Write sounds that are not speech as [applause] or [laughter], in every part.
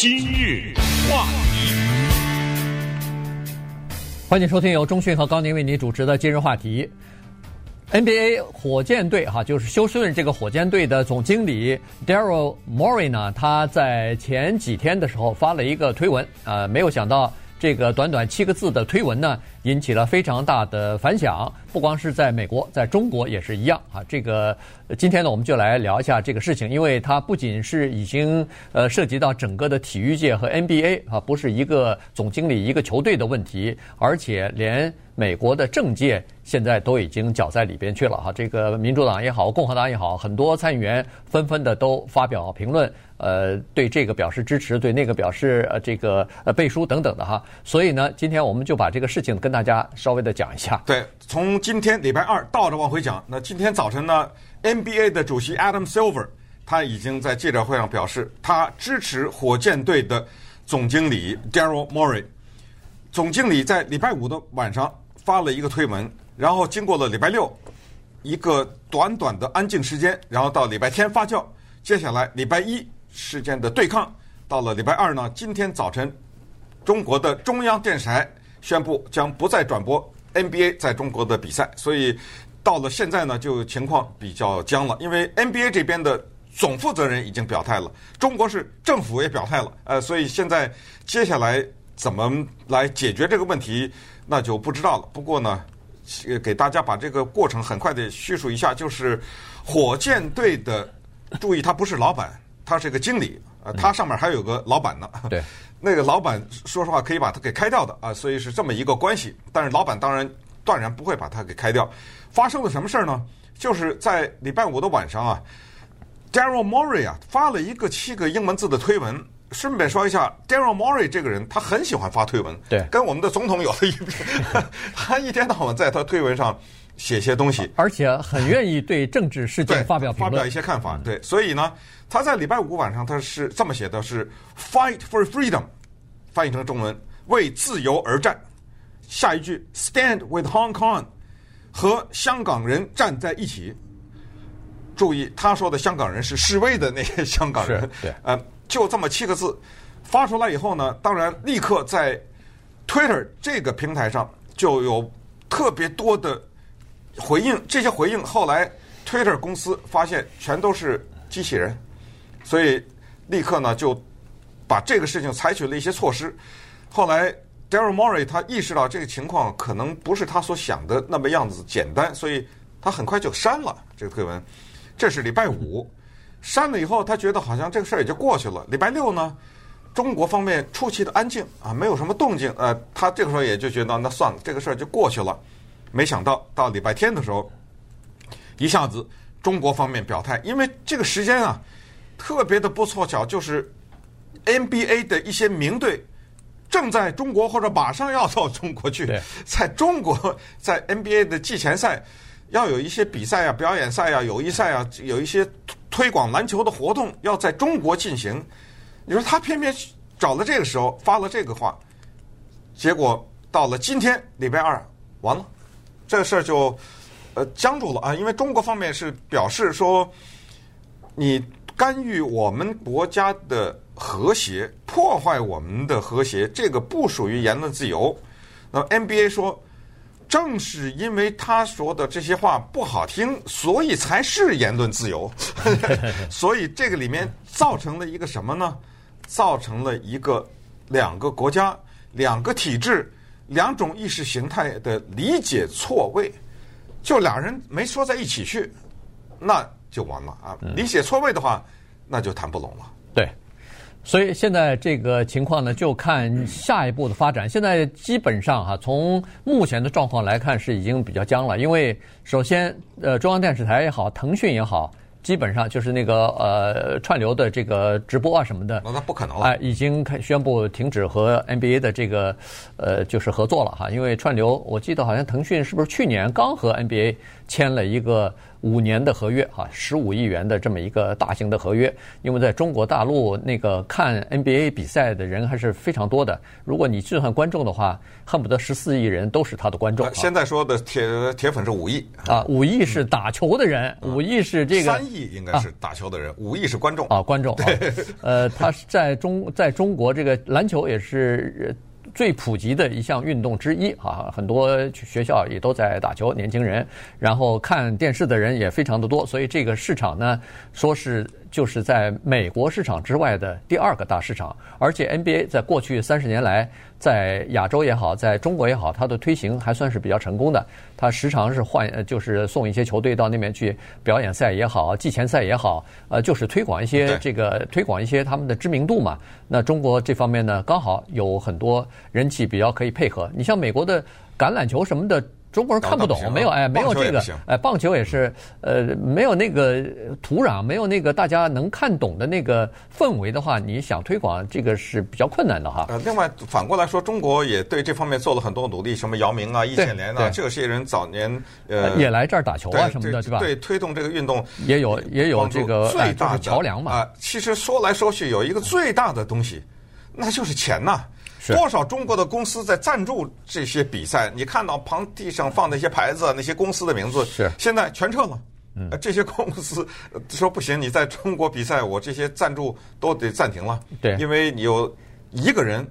今日话题，欢迎收听由中讯和高宁为您主持的今日话题。NBA 火箭队哈，就是休斯顿这个火箭队的总经理 Daryl Morey 呢，他在前几天的时候发了一个推文，呃，没有想到这个短短七个字的推文呢，引起了非常大的反响。不光是在美国，在中国也是一样啊。这个今天呢，我们就来聊一下这个事情，因为它不仅是已经呃涉及到整个的体育界和 NBA 啊，不是一个总经理一个球队的问题，而且连美国的政界现在都已经搅在里边去了哈。这个民主党也好，共和党也好，很多参议员纷纷的都发表评论，呃，对这个表示支持，对那个表示呃这个呃背书等等的哈。所以呢，今天我们就把这个事情跟跟大家稍微的讲一下。对，从今天礼拜二倒着往回讲。那今天早晨呢，NBA 的主席 Adam Silver 他已经在记者会上表示，他支持火箭队的总经理 Daryl Morey。总经理在礼拜五的晚上发了一个推文，然后经过了礼拜六一个短短的安静时间，然后到礼拜天发酵，接下来礼拜一事件的对抗，到了礼拜二呢，今天早晨中国的中央电视台宣布将不再转播。NBA 在中国的比赛，所以到了现在呢，就情况比较僵了。因为 NBA 这边的总负责人已经表态了，中国是政府也表态了，呃，所以现在接下来怎么来解决这个问题，那就不知道了。不过呢，给大家把这个过程很快的叙述一下，就是火箭队的，注意他不是老板，他是个经理，呃，他上面还有个老板呢。对。[laughs] 那个老板说实话可以把他给开掉的啊，所以是这么一个关系。但是老板当然断然不会把他给开掉。发生了什么事儿呢？就是在礼拜五的晚上啊，Daryl Morey 啊发了一个七个英文字的推文。顺便说一下，Daryl Morey 这个人他很喜欢发推文，对，跟我们的总统有的一拼。[laughs] 他一天到晚在他推文上写些东西，而且很愿意对政治事件发表，发表一些看法。对，所以呢。他在礼拜五晚上，他是这么写的：是 “Fight for freedom”，翻译成中文“为自由而战”。下一句 “Stand with Hong Kong”，和香港人站在一起。注意，他说的香港人是示威的那些香港人。对，呃，就这么七个字发出来以后呢，当然立刻在 Twitter 这个平台上就有特别多的回应。这些回应后来 Twitter 公司发现全都是机器人。所以，立刻呢就把这个事情采取了一些措施。后来，Daryl Morey 他意识到这个情况可能不是他所想的那么样子简单，所以他很快就删了这个推文。这是礼拜五，删了以后，他觉得好像这个事儿也就过去了。礼拜六呢，中国方面出奇的安静啊，没有什么动静。呃，他这个时候也就觉得那算了，这个事儿就过去了。没想到到礼拜天的时候，一下子中国方面表态，因为这个时间啊。特别的不凑巧，就是 NBA 的一些名队正在中国或者马上要到中国去，在中国在 NBA 的季前赛要有一些比赛啊、表演赛啊、友谊赛啊，有一些推广篮球的活动要在中国进行。你说他偏偏找了这个时候发了这个话，结果到了今天礼拜二完了，这个事儿就呃僵住了啊，因为中国方面是表示说你。干预我们国家的和谐，破坏我们的和谐，这个不属于言论自由。那么 NBA 说，正是因为他说的这些话不好听，所以才是言论自由。[laughs] 所以这个里面造成了一个什么呢？造成了一个两个国家、两个体制、两种意识形态的理解错位，就俩人没说在一起去，那。就完了啊！理解错位的话，那就谈不拢了。对，所以现在这个情况呢，就看下一步的发展。现在基本上哈，从目前的状况来看，是已经比较僵了。因为首先，呃，中央电视台也好，腾讯也好，基本上就是那个呃串流的这个直播啊什么的，那不可能了。哎，已经开宣布停止和 NBA 的这个呃就是合作了哈。因为串流，我记得好像腾讯是不是去年刚和 NBA 签了一个。五年的合约哈，十五亿元的这么一个大型的合约。因为在中国大陆那个看 NBA 比赛的人还是非常多的，如果你计算观众的话，恨不得十四亿人都是他的观众。现在说的铁铁粉是五亿啊，五亿是打球的人，五亿是这个三亿应该是打球的人，五亿是观众啊，观众。对，呃，他是在中在中国这个篮球也是。最普及的一项运动之一啊，很多学校也都在打球，年轻人，然后看电视的人也非常的多，所以这个市场呢，说是。就是在美国市场之外的第二个大市场，而且 NBA 在过去三十年来，在亚洲也好，在中国也好，它的推行还算是比较成功的。它时常是换，就是送一些球队到那边去表演赛也好，季前赛也好，呃，就是推广一些这个推广一些他们的知名度嘛。那中国这方面呢，刚好有很多人气比较可以配合。你像美国的橄榄球什么的。中国人看不懂，没有哎，没有这个哎，棒球也是呃，没有那个土壤，没有那个大家能看懂的那个氛围的话，你想推广这个是比较困难的哈。呃，另外反过来说，中国也对这方面做了很多努力，什么姚明啊、易建联啊，这些人早年呃也来这儿打球啊什么的，对吧？对，推动这个运动也有也有这个最大的桥梁嘛。啊，其实说来说去有一个最大的东西，那就是钱呐。多少中国的公司在赞助这些比赛？你看到旁地上放那些牌子，那些公司的名字，是现在全撤了。嗯，这些公司说不行，你在中国比赛，我这些赞助都得暂停了。对，因为你有一个人，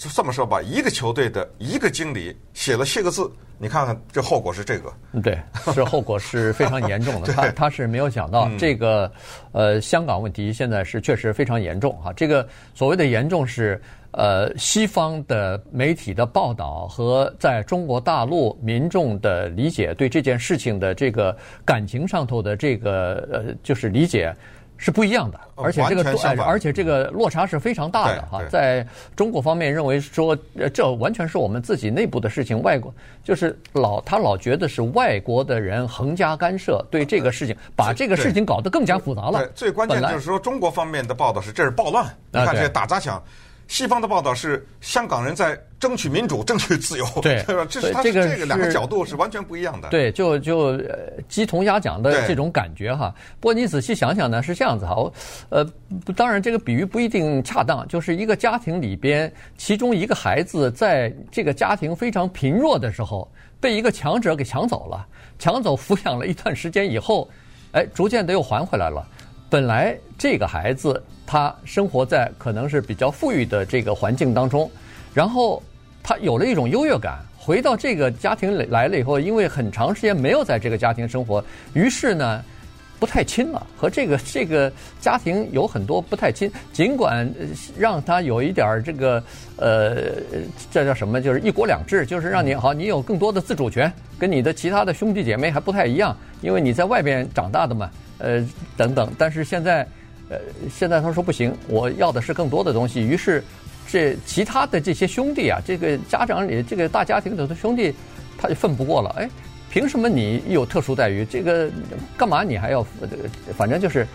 就这么说吧，一个球队的一个经理写了七个字，你看看这后果是这个。对，这后果是非常严重的。[laughs] 他他是没有想到这个，呃，香港问题现在是确实非常严重哈。这个所谓的严重是。呃，西方的媒体的报道和在中国大陆民众的理解，对这件事情的这个感情上头的这个呃，就是理解是不一样的，而且这个而且这个落差是非常大的哈。在中国方面认为说，这完全是我们自己内部的事情，外国就是老他老觉得是外国的人横加干涉，对这个事情把这个事情搞得更加复杂了。最关键就是说，中国方面的报道是这是暴乱，你看这打砸抢。西方的报道是香港人在争取民主、争取自由，对，[laughs] 这是他这个两个角度是完全不一样的。对，就就鸡同鸭讲的这种感觉哈。不过你仔细想想呢，是这样子哈。呃，当然这个比喻不一定恰当，就是一个家庭里边，其中一个孩子在这个家庭非常贫弱的时候，被一个强者给抢走了，抢走抚养了一段时间以后，哎，逐渐的又还回来了。本来这个孩子他生活在可能是比较富裕的这个环境当中，然后他有了一种优越感，回到这个家庭来了以后，因为很长时间没有在这个家庭生活，于是呢不太亲了，和这个这个家庭有很多不太亲。尽管让他有一点这个呃，这叫什么？就是一国两制，就是让你好，你有更多的自主权，跟你的其他的兄弟姐妹还不太一样，因为你在外边长大的嘛。呃，等等，但是现在，呃，现在他说不行，我要的是更多的东西。于是，这其他的这些兄弟啊，这个家长里这个大家庭里的兄弟，他就奋不过了。哎，凭什么你有特殊待遇？这个干嘛你还要？反正就是，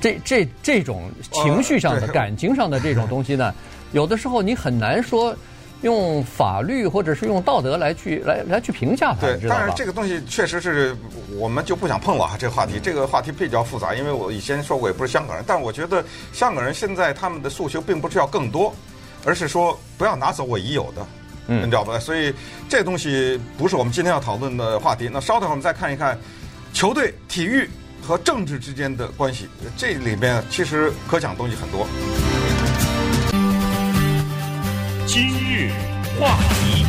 这这这种情绪上的、感情上的这种东西呢，[laughs] 有的时候你很难说。用法律或者是用道德来去来来去评价它，对，当然这个东西确实是我们就不想碰了啊。这个话题，这个话题比较复杂，因为我以前说过，也不是香港人，但是我觉得香港人现在他们的诉求并不是要更多，而是说不要拿走我已有的，嗯，你知道吧？所以这东西不是我们今天要讨论的话题。那稍等会儿我们再看一看球队、体育和政治之间的关系，这里面其实可讲东西很多。今日话题，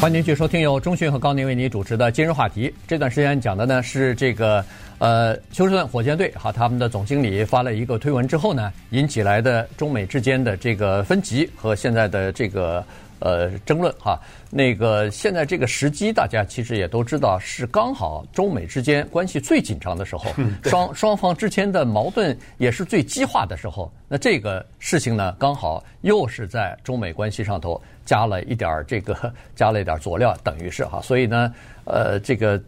欢迎继续收听由中讯和高宁为您主持的今日话题。这段时间讲的呢是这个呃休斯顿火箭队哈，他们的总经理发了一个推文之后呢，引起来的中美之间的这个分歧和现在的这个。呃，争论哈，那个现在这个时机，大家其实也都知道，是刚好中美之间关系最紧张的时候，双双方之间的矛盾也是最激化的时候。那这个事情呢，刚好又是在中美关系上头加了一点这个 [laughs] 加了一点佐料，等于是哈，所以呢，呃，这个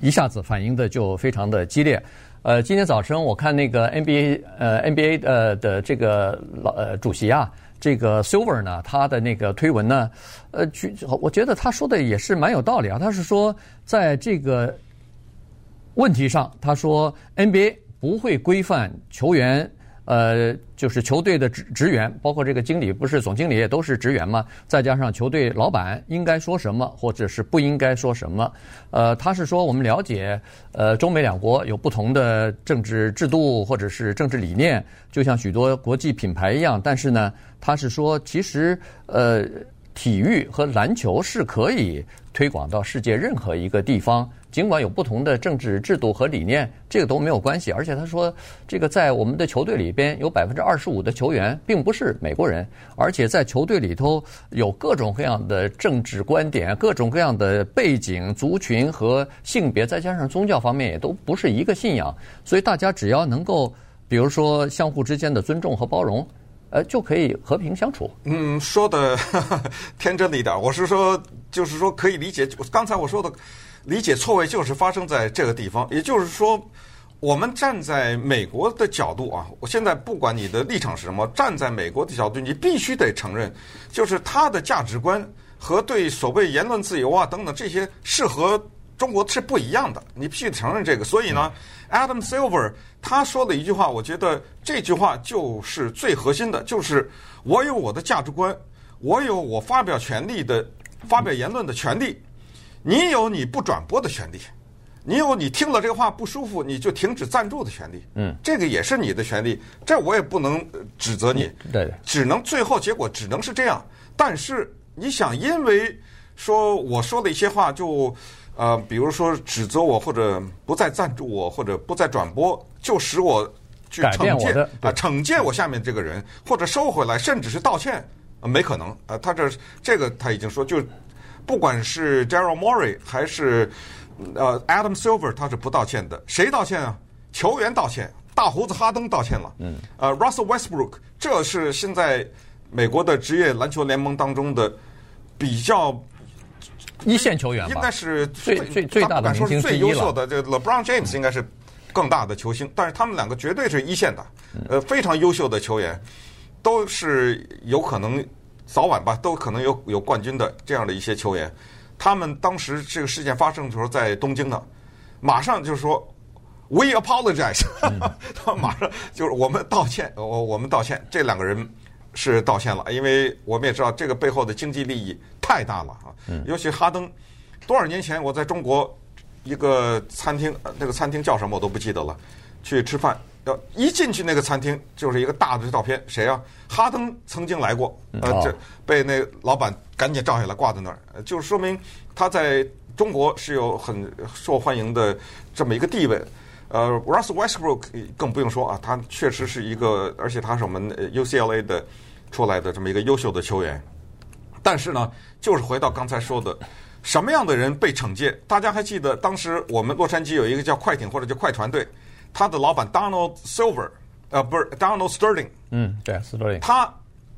一下子反应的就非常的激烈。呃，今天早晨我看那个 NBA 呃 NBA 呃的这个老呃主席啊。这个 Silver 呢，他的那个推文呢，呃，我觉得他说的也是蛮有道理啊。他是说，在这个问题上，他说 NBA 不会规范球员。呃，就是球队的职职员，包括这个经理，不是总经理也都是职员吗？再加上球队老板应该说什么，或者是不应该说什么？呃，他是说我们了解，呃，中美两国有不同的政治制度或者是政治理念，就像许多国际品牌一样。但是呢，他是说，其实呃，体育和篮球是可以推广到世界任何一个地方。尽管有不同的政治制度和理念，这个都没有关系。而且他说，这个在我们的球队里边有百分之二十五的球员并不是美国人，而且在球队里头有各种各样的政治观点、各种各样的背景、族群和性别，再加上宗教方面也都不是一个信仰。所以大家只要能够，比如说相互之间的尊重和包容，呃，就可以和平相处。嗯，说的 [laughs] 天真了一点，我是说，就是说可以理解。刚才我说的。理解错位就是发生在这个地方，也就是说，我们站在美国的角度啊，我现在不管你的立场是什么，站在美国的角度，你必须得承认，就是他的价值观和对所谓言论自由啊等等这些是和中国是不一样的，你必须承认这个。所以呢，Adam Silver 他说的一句话，我觉得这句话就是最核心的，就是我有我的价值观，我有我发表权利的发表言论的权利。你有你不转播的权利，你有你听了这个话不舒服你就停止赞助的权利。嗯，这个也是你的权利，这我也不能指责你。对，只能最后结果只能是这样。但是你想，因为说我说的一些话就呃，比如说指责我或者不再赞助我或者不再转播，就使我去惩戒啊，惩戒我下面这个人或者收回来，甚至是道歉，没可能啊。他这这个他已经说就。不管是 Gerald Morey 还是呃 Adam Silver，他是不道歉的。谁道歉啊？球员道歉，大胡子哈登道歉了。嗯。呃，Russell Westbrook，这是现在美国的职业篮球联盟当中的比较一线球员吧，应该是最最最大的明星。最优秀的这个 LeBron James 应该是更大的球星，但是他们两个绝对是一线的，呃，非常优秀的球员，都是有可能。早晚吧，都可能有有冠军的这样的一些球员，他们当时这个事件发生的时候在东京呢，马上就是说，We apologize，[laughs] 他们马上就是我们道歉，我我们道歉，这两个人是道歉了，因为我们也知道这个背后的经济利益太大了啊，尤其哈登，多少年前我在中国一个餐厅，那个餐厅叫什么我都不记得了，去吃饭。一进去那个餐厅就是一个大的照片，谁啊？哈登曾经来过，呃，这被那老板赶紧照下来挂在那儿，就说明他在中国是有很受欢迎的这么一个地位。呃，Russell Westbrook 更不用说啊，他确实是一个，而且他是我们 UCLA 的出来的这么一个优秀的球员。但是呢，就是回到刚才说的，什么样的人被惩戒？大家还记得当时我们洛杉矶有一个叫快艇或者叫快船队。他的老板 Donald Silver，呃，不是 Donald Sterling，嗯，对，Sterling，他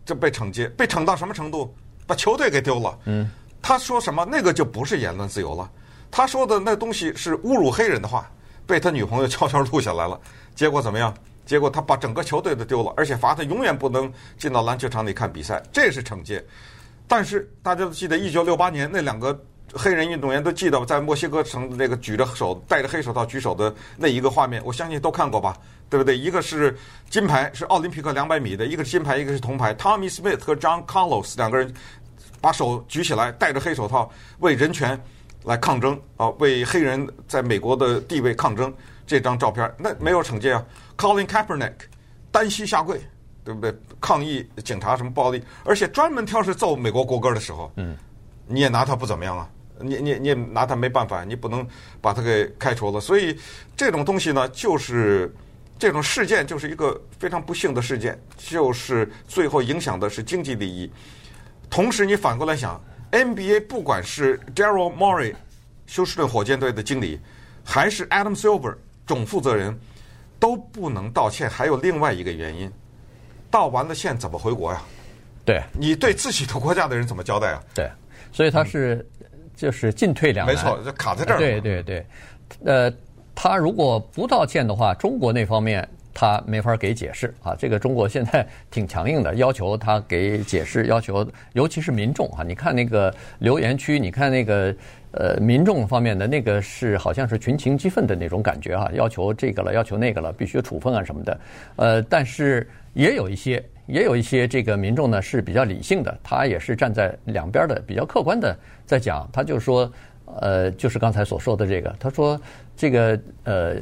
就被惩戒，被惩到什么程度？把球队给丢了。嗯，他说什么？那个就不是言论自由了。他说的那东西是侮辱黑人的话，被他女朋友悄悄录下来了。结果怎么样？结果他把整个球队都丢了，而且罚他永远不能进到篮球场里看比赛，这是惩戒。但是大家都记得，一九六八年那两个。黑人运动员都记得在墨西哥城那个举着手戴着黑手套举手的那一个画面，我相信都看过吧，对不对？一个是金牌，是奥林匹克两百米的，一个是金牌，一个是铜牌。Tommy Smith 和 John Carlos 两个人把手举起来，戴着黑手套为人权来抗争啊，为黑人在美国的地位抗争。这张照片那没有惩戒啊。Colin Kaepernick 单膝下跪，对不对？抗议警察什么暴力，而且专门挑是奏美国国歌的时候，嗯，你也拿他不怎么样啊。你你你拿他没办法，你不能把他给开除了。所以这种东西呢，就是这种事件就是一个非常不幸的事件，就是最后影响的是经济利益。同时，你反过来想，NBA 不管是 Daryl Morey 休斯顿火箭队的经理，还是 Adam Silver 总负责人，都不能道歉。还有另外一个原因，道完了歉怎么回国呀？对，你对自己的国家的人怎么交代啊？对，所以他是。嗯就是进退两难，没错，就卡在这儿。对对对，呃，他如果不道歉的话，中国那方面他没法给解释啊。这个中国现在 [laughs] 挺强硬的，要求他给解释，要求尤其是民众啊，你看那个留言区，你看那个呃民众方面的那个是好像是群情激愤的那种感觉啊，要求这个了，要求那个了，必须处分啊什么的。呃，但是也有一些也有一些这个民众呢是比较理性的，他也是站在两边的比较客观的在讲，他就说。呃，就是刚才所说的这个，他说这个呃，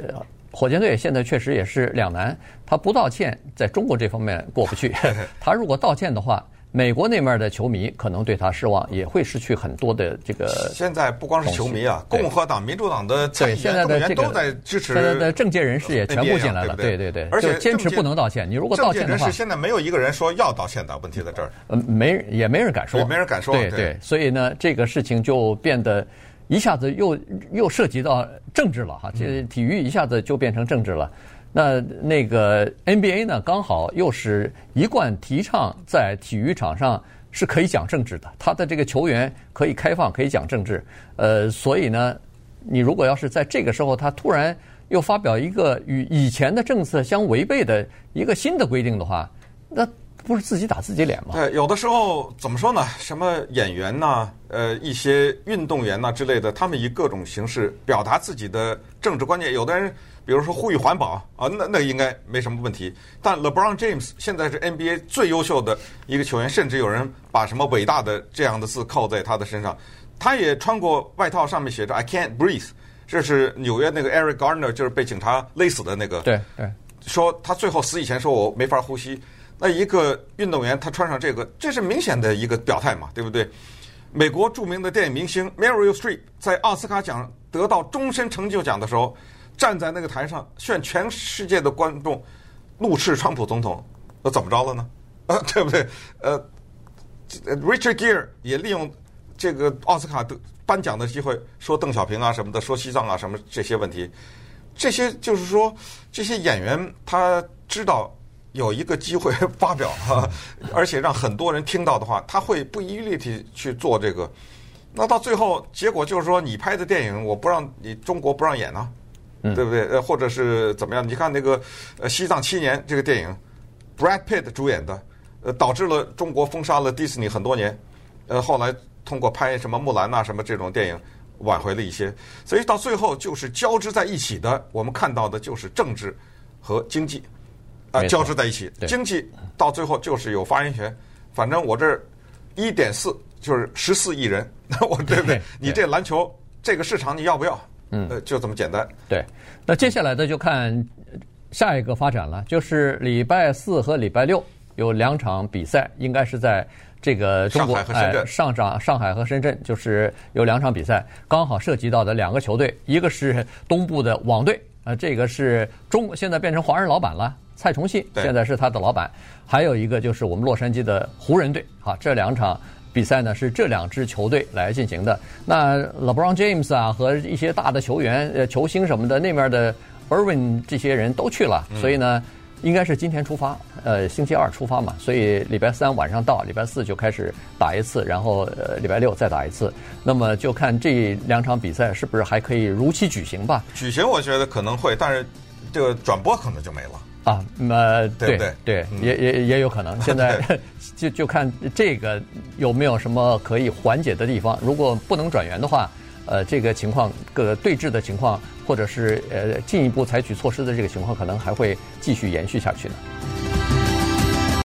火箭队现在确实也是两难，他不道歉，在中国这方面过不去。[laughs] 他如果道歉的话，美国那面的球迷可能对他失望，也会失去很多的这个。现在不光是球迷啊，共和党、民主党的对现在的这个都在支持。现在的政界人士也全部进来了，对对对，而且坚持不能道歉。你如果道歉的话，现在没有一个人说要道歉的问题在这儿。嗯，没也没人敢说，没人敢说。对对，所以呢，这个事情就变得。一下子又又涉及到政治了哈，这体育一下子就变成政治了。那那个 NBA 呢，刚好又是一贯提倡在体育场上是可以讲政治的，他的这个球员可以开放，可以讲政治。呃，所以呢，你如果要是在这个时候他突然又发表一个与以前的政策相违背的一个新的规定的话，那。不是自己打自己脸吗？对，有的时候怎么说呢？什么演员呐、啊，呃，一些运动员呐、啊、之类的，他们以各种形式表达自己的政治观念。有的人，比如说呼吁环保啊，那那应该没什么问题。但 LeBron James 现在是 NBA 最优秀的一个球员，甚至有人把什么伟大的这样的字扣在他的身上。他也穿过外套，上面写着 "I can't breathe"，这是纽约那个 Eric Garner，就是被警察勒死的那个。对对，说他最后死以前说我没法呼吸。那一个运动员他穿上这个，这是明显的一个表态嘛，对不对？美国著名的电影明星 Meryl Streep 在奥斯卡奖得到终身成就奖的时候，站在那个台上，向全世界的观众怒斥川普总统，那怎么着了呢？啊，[laughs] 对不对？呃，Richard Gere 也利用这个奥斯卡的颁奖的机会，说邓小平啊什么的，说西藏啊什么这些问题，这些就是说这些演员他知道。有一个机会 [laughs] 发表哈，[laughs] 而且让很多人听到的话，他会不遗余力去做这个。那到最后结果就是说，你拍的电影我不让你中国不让演呢，对不对？呃，或者是怎么样？你看那个呃《西藏七年》这个电影，Brad Pitt 主演的，呃，导致了中国封杀了迪士尼很多年。呃，后来通过拍什么《木兰》呐什么这种电影挽回了一些。所以到最后就是交织在一起的，我们看到的就是政治和经济。啊，交织在一起，经济到最后就是有发言权。反正我这一点四就是十四亿人，[laughs] 那我对不对？你这篮球这个市场你要不要？嗯，就这么简单。对，那接下来的就看下一个发展了，就是礼拜四和礼拜六有两场比赛，应该是在这个中国上海和深圳。上上上海和深圳就是有两场比赛，刚好涉及到的两个球队，一个是东部的网队，呃，这个是中现在变成华人老板了。蔡崇信现在是他的老板，还有一个就是我们洛杉矶的湖人队。啊，这两场比赛呢是这两支球队来进行的。那 LeBron James 啊和一些大的球员、呃球星什么的，那边的 Irving 这些人都去了，所以呢，应该是今天出发，呃，星期二出发嘛，所以礼拜三晚上到，礼拜四就开始打一次，然后呃礼拜六再打一次。那么就看这两场比赛是不是还可以如期举行吧？举行我觉得可能会，但是这个转播可能就没了。啊，那，对对对，也也也有可能。[laughs] 现在 [laughs] 就就看这个有没有什么可以缓解的地方。如果不能转员的话，呃，这个情况各个对峙的情况，或者是呃进一步采取措施的这个情况，可能还会继续延续下去呢。